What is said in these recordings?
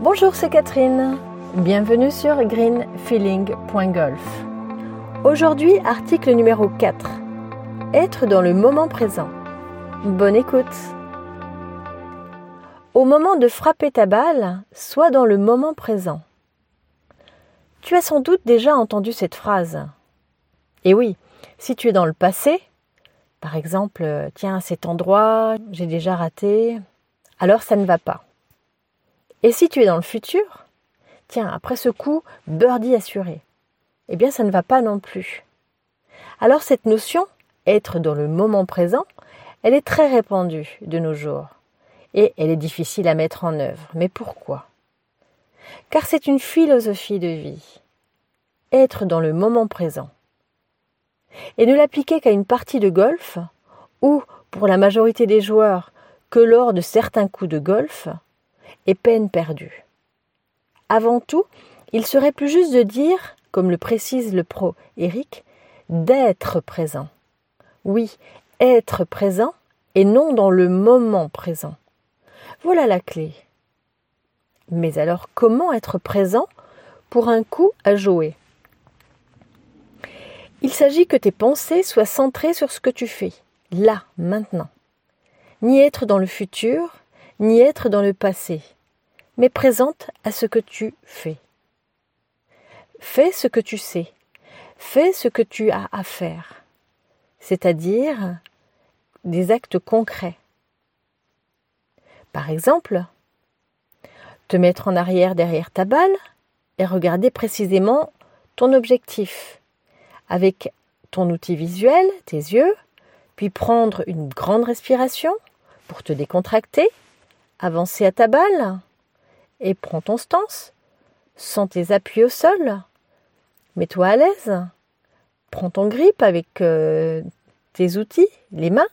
Bonjour, c'est Catherine. Bienvenue sur greenfeeling.golf. Aujourd'hui, article numéro 4. Être dans le moment présent. Bonne écoute. Au moment de frapper ta balle, sois dans le moment présent. Tu as sans doute déjà entendu cette phrase. Et oui, si tu es dans le passé, par exemple, tiens, cet endroit, j'ai déjà raté, alors ça ne va pas. Et si tu es dans le futur, tiens, après ce coup, birdie assuré, eh bien ça ne va pas non plus. Alors cette notion, être dans le moment présent, elle est très répandue de nos jours. Et elle est difficile à mettre en œuvre. Mais pourquoi? Car c'est une philosophie de vie. Être dans le moment présent. Et ne l'appliquer qu'à une partie de golf, ou, pour la majorité des joueurs, que lors de certains coups de golf, est peine perdue. Avant tout, il serait plus juste de dire, comme le précise le pro Eric, d'être présent. Oui, être présent et non dans le moment présent. Voilà la clé. Mais alors comment être présent pour un coup à jouer? Il s'agit que tes pensées soient centrées sur ce que tu fais, là, maintenant. Ni être dans le futur, ni être dans le passé, mais présente à ce que tu fais. Fais ce que tu sais, fais ce que tu as à faire, c'est-à-dire des actes concrets. Par exemple, te mettre en arrière derrière ta balle et regarder précisément ton objectif avec ton outil visuel, tes yeux, puis prendre une grande respiration pour te décontracter, avancer à ta balle et prends ton stance. Sens tes appuis au sol. Mets-toi à l'aise. Prends ton grip avec euh, tes outils, les mains,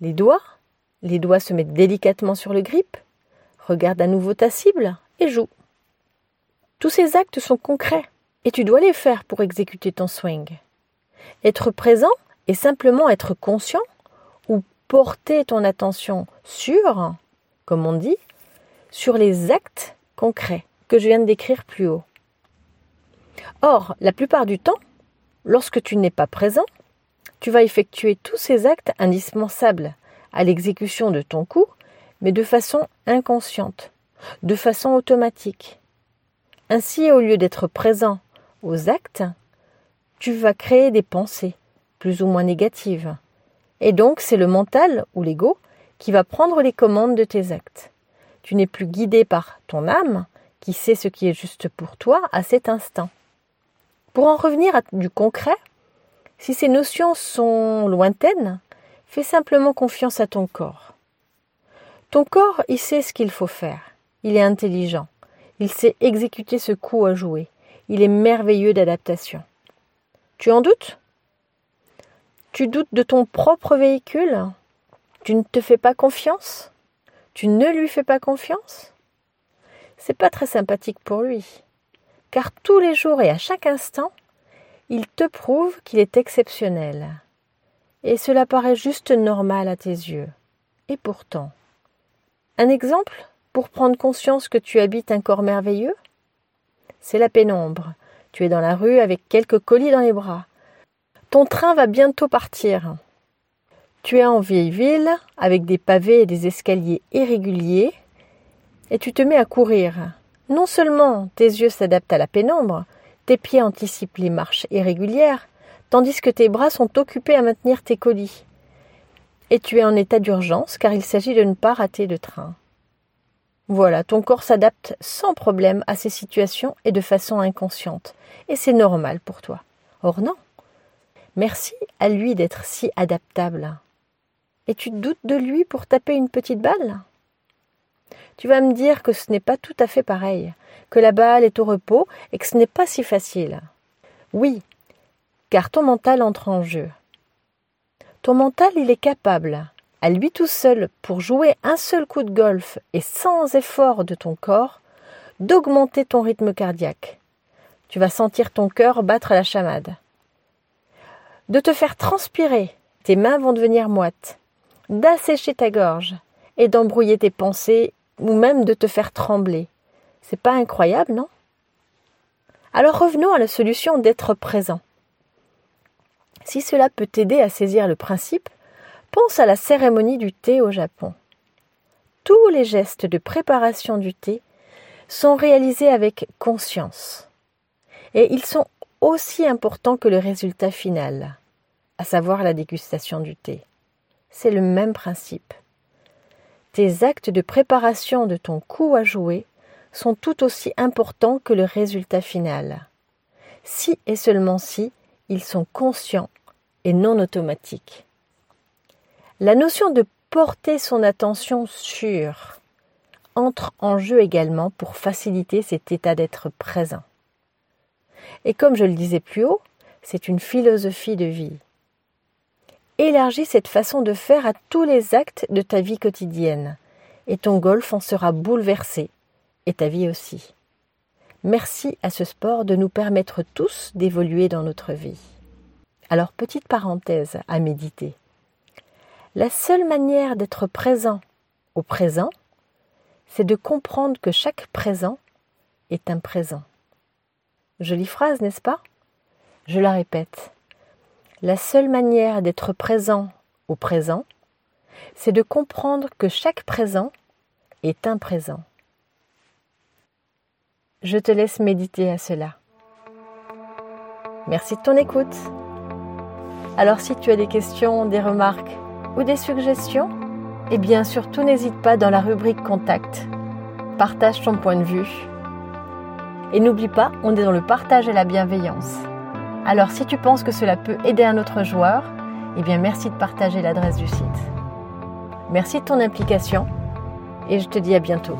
les doigts. Les doigts se mettent délicatement sur le grip. Regarde à nouveau ta cible et joue. Tous ces actes sont concrets et tu dois les faire pour exécuter ton swing. Être présent et simplement être conscient ou porter ton attention sur, comme on dit, sur les actes concrets que je viens de décrire plus haut. Or, la plupart du temps, lorsque tu n'es pas présent, tu vas effectuer tous ces actes indispensables à l'exécution de ton coup, mais de façon inconsciente, de façon automatique. Ainsi, au lieu d'être présent aux actes, tu vas créer des pensées, plus ou moins négatives. Et donc, c'est le mental ou l'ego qui va prendre les commandes de tes actes. Tu n'es plus guidé par ton âme, qui sait ce qui est juste pour toi à cet instant. Pour en revenir à du concret, si ces notions sont lointaines, fais simplement confiance à ton corps. Ton corps, il sait ce qu'il faut faire. Il est intelligent. Il sait exécuter ce coup à jouer. Il est merveilleux d'adaptation. Tu en doutes? Tu doutes de ton propre véhicule? Tu ne te fais pas confiance? Tu ne lui fais pas confiance? C'est pas très sympathique pour lui. Car tous les jours et à chaque instant, il te prouve qu'il est exceptionnel. Et cela paraît juste normal à tes yeux. Et pourtant. Un exemple pour prendre conscience que tu habites un corps merveilleux? C'est la pénombre. Tu es dans la rue avec quelques colis dans les bras. Ton train va bientôt partir. Tu es en vieille ville, avec des pavés et des escaliers irréguliers, et tu te mets à courir. Non seulement tes yeux s'adaptent à la pénombre, tes pieds anticipent les marches irrégulières, tandis que tes bras sont occupés à maintenir tes colis. Et tu es en état d'urgence car il s'agit de ne pas rater le train. Voilà, ton corps s'adapte sans problème à ces situations et de façon inconsciente, et c'est normal pour toi. Or non. Merci à lui d'être si adaptable. Et tu doutes de lui pour taper une petite balle? Tu vas me dire que ce n'est pas tout à fait pareil, que la balle est au repos et que ce n'est pas si facile. Oui, car ton mental entre en jeu. Ton mental, il est capable, à lui tout seul, pour jouer un seul coup de golf et sans effort de ton corps, d'augmenter ton rythme cardiaque. Tu vas sentir ton cœur battre la chamade. De te faire transpirer, tes mains vont devenir moites d'assécher ta gorge et d'embrouiller tes pensées ou même de te faire trembler, C'est pas incroyable, non? Alors revenons à la solution d'être présent. Si cela peut t'aider à saisir le principe, pense à la cérémonie du thé au Japon. Tous les gestes de préparation du thé sont réalisés avec conscience. Et ils sont aussi importants que le résultat final, à savoir la dégustation du thé. C'est le même principe. Tes actes de préparation de ton coup à jouer sont tout aussi importants que le résultat final. Si et seulement si ils sont conscients et non automatiques. La notion de porter son attention sur entre en jeu également pour faciliter cet état d'être présent. Et comme je le disais plus haut, c'est une philosophie de vie. Élargis cette façon de faire à tous les actes de ta vie quotidienne, et ton golf en sera bouleversé, et ta vie aussi. Merci à ce sport de nous permettre tous d'évoluer dans notre vie. Alors, petite parenthèse à méditer. La seule manière d'être présent au présent, c'est de comprendre que chaque présent est un présent. Jolie phrase, n'est-ce pas? Je la répète. La seule manière d'être présent au présent, c'est de comprendre que chaque présent est un présent. Je te laisse méditer à cela. Merci de ton écoute. Alors si tu as des questions, des remarques ou des suggestions, et bien surtout n'hésite pas dans la rubrique Contact. Partage ton point de vue. Et n'oublie pas, on est dans le partage et la bienveillance. Alors si tu penses que cela peut aider un autre joueur, eh bien merci de partager l'adresse du site. Merci de ton implication et je te dis à bientôt.